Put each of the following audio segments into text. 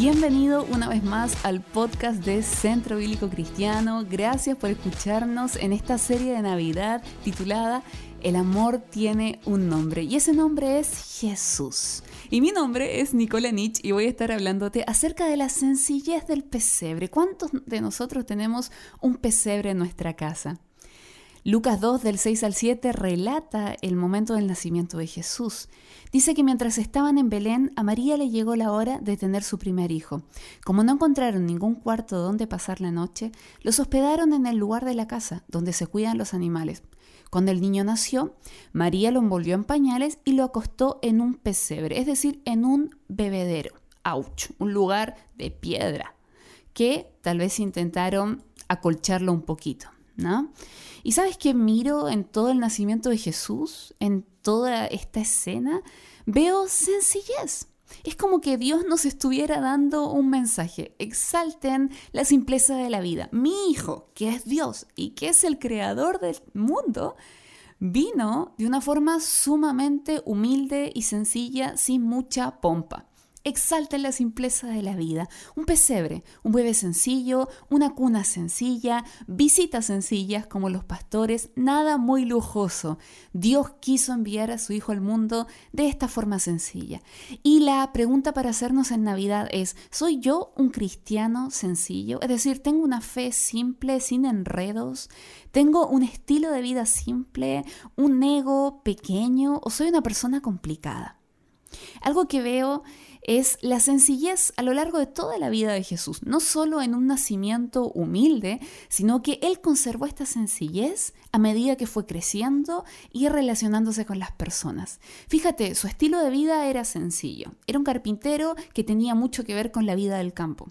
Bienvenido una vez más al podcast de Centro Bíblico Cristiano. Gracias por escucharnos en esta serie de Navidad titulada El amor tiene un nombre y ese nombre es Jesús. Y mi nombre es Nicola Nich y voy a estar hablándote acerca de la sencillez del pesebre. ¿Cuántos de nosotros tenemos un pesebre en nuestra casa? Lucas 2 del 6 al 7 relata el momento del nacimiento de Jesús. Dice que mientras estaban en Belén, a María le llegó la hora de tener su primer hijo. Como no encontraron ningún cuarto donde pasar la noche, los hospedaron en el lugar de la casa, donde se cuidan los animales. Cuando el niño nació, María lo envolvió en pañales y lo acostó en un pesebre, es decir, en un bebedero. ¡Auch! Un lugar de piedra, que tal vez intentaron acolcharlo un poquito, ¿no? Y sabes que miro en todo el nacimiento de Jesús, en toda esta escena, veo sencillez. Es como que Dios nos estuviera dando un mensaje. Exalten la simpleza de la vida. Mi hijo, que es Dios y que es el creador del mundo, vino de una forma sumamente humilde y sencilla, sin mucha pompa. Exalten la simpleza de la vida. Un pesebre, un bebé sencillo, una cuna sencilla, visitas sencillas como los pastores, nada muy lujoso. Dios quiso enviar a su Hijo al mundo de esta forma sencilla. Y la pregunta para hacernos en Navidad es, ¿soy yo un cristiano sencillo? Es decir, ¿tengo una fe simple, sin enredos? ¿Tengo un estilo de vida simple, un ego pequeño o soy una persona complicada? Algo que veo es la sencillez a lo largo de toda la vida de Jesús, no solo en un nacimiento humilde, sino que Él conservó esta sencillez a medida que fue creciendo y relacionándose con las personas. Fíjate, su estilo de vida era sencillo, era un carpintero que tenía mucho que ver con la vida del campo.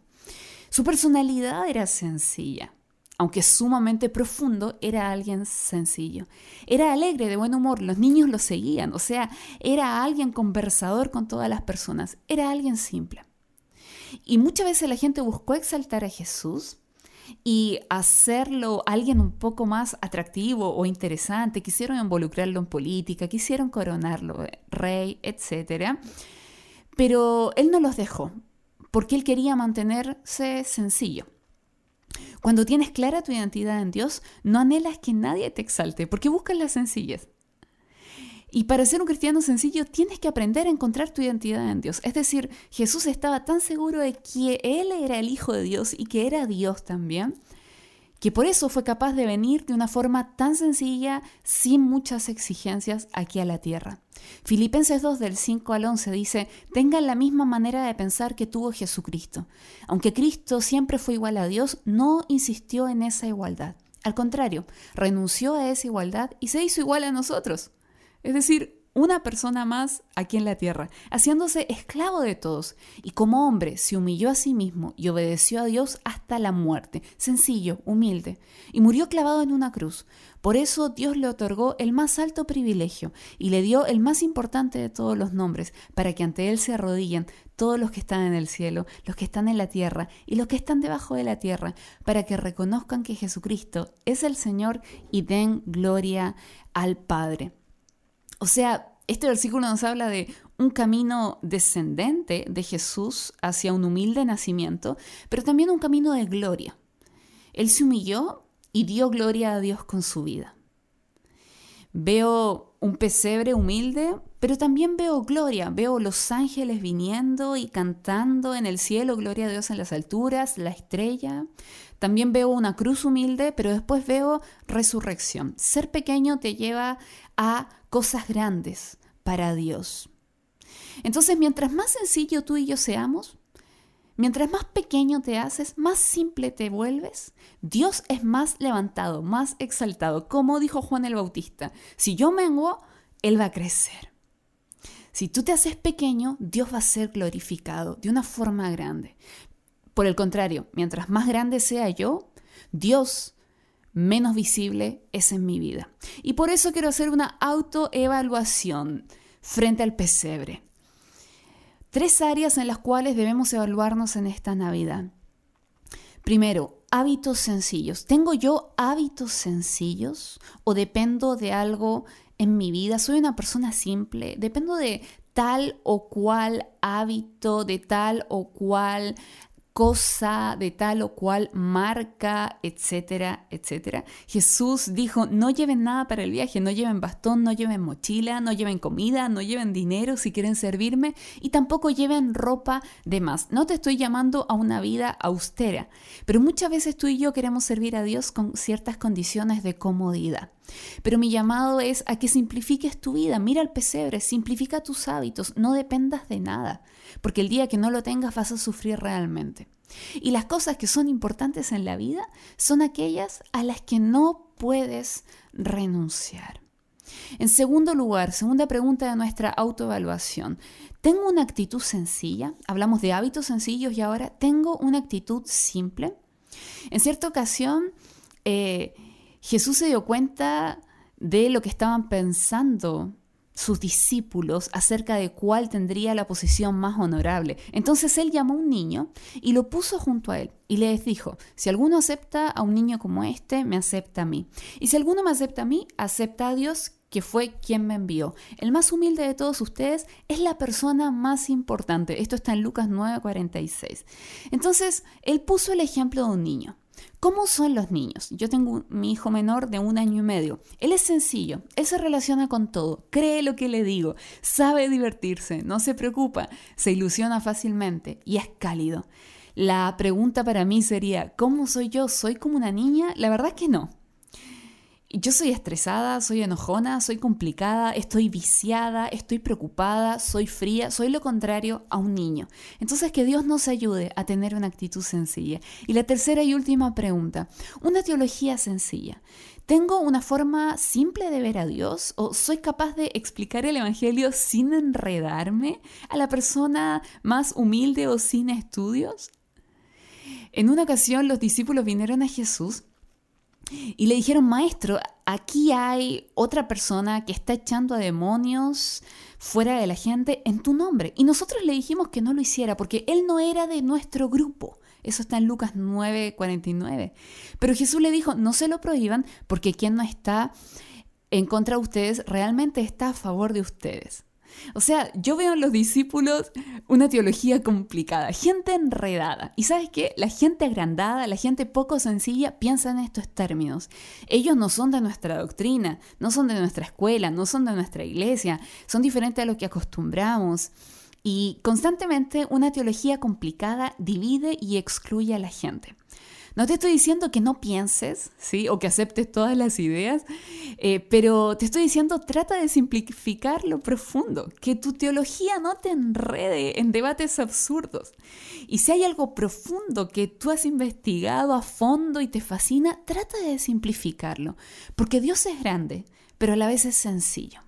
Su personalidad era sencilla, aunque sumamente profundo, era alguien sencillo. Era alegre, de buen humor, los niños lo seguían, o sea, era alguien conversador con todas las personas, era alguien simple. Y muchas veces la gente buscó exaltar a Jesús y hacerlo alguien un poco más atractivo o interesante, quisieron involucrarlo en política, quisieron coronarlo rey, etc. Pero él no los dejó, porque él quería mantenerse sencillo. Cuando tienes clara tu identidad en Dios, no anhelas que nadie te exalte, porque buscas la sencillez. Y para ser un cristiano sencillo tienes que aprender a encontrar tu identidad en Dios. Es decir, Jesús estaba tan seguro de que Él era el Hijo de Dios y que era Dios también, que por eso fue capaz de venir de una forma tan sencilla, sin muchas exigencias, aquí a la tierra. Filipenses 2 del 5 al 11 dice, tengan la misma manera de pensar que tuvo Jesucristo. Aunque Cristo siempre fue igual a Dios, no insistió en esa igualdad. Al contrario, renunció a esa igualdad y se hizo igual a nosotros. Es decir, una persona más aquí en la tierra, haciéndose esclavo de todos, y como hombre se humilló a sí mismo y obedeció a Dios hasta la muerte, sencillo, humilde, y murió clavado en una cruz. Por eso Dios le otorgó el más alto privilegio y le dio el más importante de todos los nombres, para que ante Él se arrodillen todos los que están en el cielo, los que están en la tierra y los que están debajo de la tierra, para que reconozcan que Jesucristo es el Señor y den gloria al Padre. O sea, este versículo nos habla de un camino descendente de Jesús hacia un humilde nacimiento, pero también un camino de gloria. Él se humilló y dio gloria a Dios con su vida. Veo un pesebre humilde, pero también veo gloria, veo los ángeles viniendo y cantando en el cielo, gloria a Dios en las alturas, la estrella. También veo una cruz humilde, pero después veo resurrección. Ser pequeño te lleva a cosas grandes para Dios. Entonces, mientras más sencillo tú y yo seamos, mientras más pequeño te haces, más simple te vuelves, Dios es más levantado, más exaltado. Como dijo Juan el Bautista, si yo menguo, Él va a crecer. Si tú te haces pequeño, Dios va a ser glorificado de una forma grande. Por el contrario, mientras más grande sea yo, Dios menos visible es en mi vida. Y por eso quiero hacer una autoevaluación frente al pesebre. Tres áreas en las cuales debemos evaluarnos en esta Navidad. Primero, hábitos sencillos. ¿Tengo yo hábitos sencillos o dependo de algo en mi vida? ¿Soy una persona simple? ¿Dependo de tal o cual hábito, de tal o cual cosa de tal o cual marca, etcétera, etcétera. Jesús dijo, no lleven nada para el viaje, no lleven bastón, no lleven mochila, no lleven comida, no lleven dinero si quieren servirme y tampoco lleven ropa de más. No te estoy llamando a una vida austera, pero muchas veces tú y yo queremos servir a Dios con ciertas condiciones de comodidad. Pero mi llamado es a que simplifiques tu vida. Mira el pesebre, simplifica tus hábitos, no dependas de nada, porque el día que no lo tengas vas a sufrir realmente. Y las cosas que son importantes en la vida son aquellas a las que no puedes renunciar. En segundo lugar, segunda pregunta de nuestra autoevaluación. ¿Tengo una actitud sencilla? Hablamos de hábitos sencillos y ahora tengo una actitud simple. En cierta ocasión, eh, Jesús se dio cuenta de lo que estaban pensando sus discípulos acerca de cuál tendría la posición más honorable. Entonces él llamó a un niño y lo puso junto a él y les dijo, si alguno acepta a un niño como este, me acepta a mí. Y si alguno me acepta a mí, acepta a Dios que fue quien me envió. El más humilde de todos ustedes es la persona más importante. Esto está en Lucas 9:46. Entonces, él puso el ejemplo de un niño. ¿Cómo son los niños? Yo tengo mi hijo menor de un año y medio. Él es sencillo, él se relaciona con todo, cree lo que le digo, sabe divertirse, no se preocupa, se ilusiona fácilmente y es cálido. La pregunta para mí sería, ¿cómo soy yo? ¿Soy como una niña? La verdad es que no. Yo soy estresada, soy enojona, soy complicada, estoy viciada, estoy preocupada, soy fría, soy lo contrario a un niño. Entonces que Dios nos ayude a tener una actitud sencilla. Y la tercera y última pregunta, una teología sencilla. ¿Tengo una forma simple de ver a Dios o soy capaz de explicar el Evangelio sin enredarme a la persona más humilde o sin estudios? En una ocasión los discípulos vinieron a Jesús y le dijeron, maestro, aquí hay otra persona que está echando a demonios fuera de la gente en tu nombre. Y nosotros le dijimos que no lo hiciera porque él no era de nuestro grupo. Eso está en Lucas 9:49. Pero Jesús le dijo, no se lo prohíban porque quien no está en contra de ustedes realmente está a favor de ustedes. O sea, yo veo en los discípulos una teología complicada, gente enredada. Y sabes qué? La gente agrandada, la gente poco sencilla piensa en estos términos. Ellos no son de nuestra doctrina, no son de nuestra escuela, no son de nuestra iglesia, son diferentes a lo que acostumbramos. Y constantemente una teología complicada divide y excluye a la gente. No te estoy diciendo que no pienses, ¿sí? O que aceptes todas las ideas, eh, pero te estoy diciendo trata de simplificar lo profundo, que tu teología no te enrede en debates absurdos. Y si hay algo profundo que tú has investigado a fondo y te fascina, trata de simplificarlo, porque Dios es grande, pero a la vez es sencillo.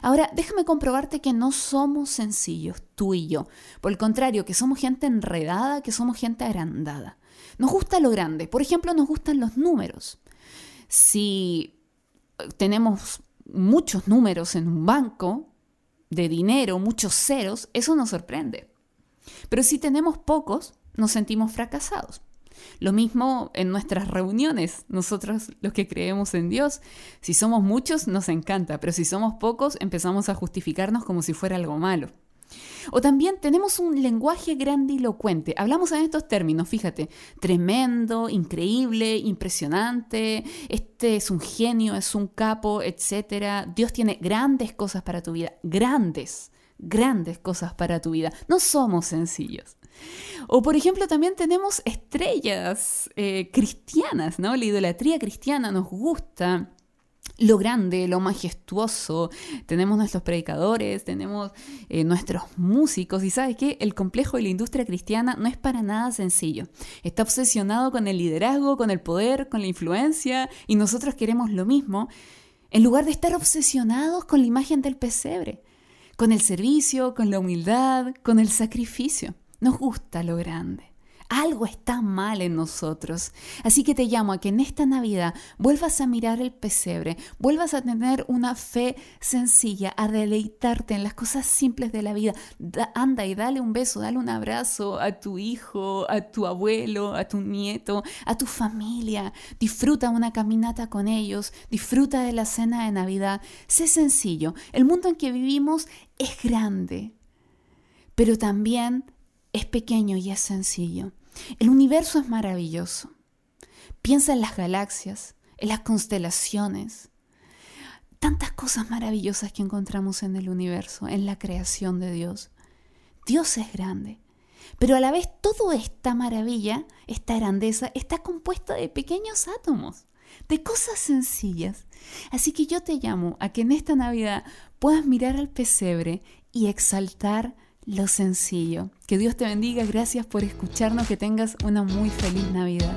Ahora, déjame comprobarte que no somos sencillos, tú y yo. Por el contrario, que somos gente enredada, que somos gente agrandada. Nos gusta lo grande. Por ejemplo, nos gustan los números. Si tenemos muchos números en un banco de dinero, muchos ceros, eso nos sorprende. Pero si tenemos pocos, nos sentimos fracasados. Lo mismo en nuestras reuniones, nosotros los que creemos en Dios, si somos muchos nos encanta, pero si somos pocos empezamos a justificarnos como si fuera algo malo. O también tenemos un lenguaje grandilocuente. Hablamos en estos términos, fíjate, tremendo, increíble, impresionante, este es un genio, es un capo, etc. Dios tiene grandes cosas para tu vida, grandes, grandes cosas para tu vida. No somos sencillos. O por ejemplo también tenemos estrellas eh, cristianas, ¿no? La idolatría cristiana nos gusta lo grande, lo majestuoso. Tenemos nuestros predicadores, tenemos eh, nuestros músicos y sabes qué, el complejo de la industria cristiana no es para nada sencillo. Está obsesionado con el liderazgo, con el poder, con la influencia y nosotros queremos lo mismo en lugar de estar obsesionados con la imagen del pesebre, con el servicio, con la humildad, con el sacrificio. Nos gusta lo grande. Algo está mal en nosotros. Así que te llamo a que en esta Navidad vuelvas a mirar el pesebre, vuelvas a tener una fe sencilla, a deleitarte en las cosas simples de la vida. anda y dale un beso, dale un abrazo a tu hijo, a tu abuelo, a tu nieto, a tu familia. Disfruta una caminata con ellos, disfruta de la cena de Navidad. Sé sencillo. El mundo en que vivimos es grande pero también es pequeño y es sencillo. El universo es maravilloso. Piensa en las galaxias, en las constelaciones, tantas cosas maravillosas que encontramos en el universo, en la creación de Dios. Dios es grande, pero a la vez toda esta maravilla, esta grandeza, está compuesta de pequeños átomos, de cosas sencillas. Así que yo te llamo a que en esta Navidad puedas mirar al pesebre y exaltar lo sencillo. Que Dios te bendiga, gracias por escucharnos, que tengas una muy feliz Navidad.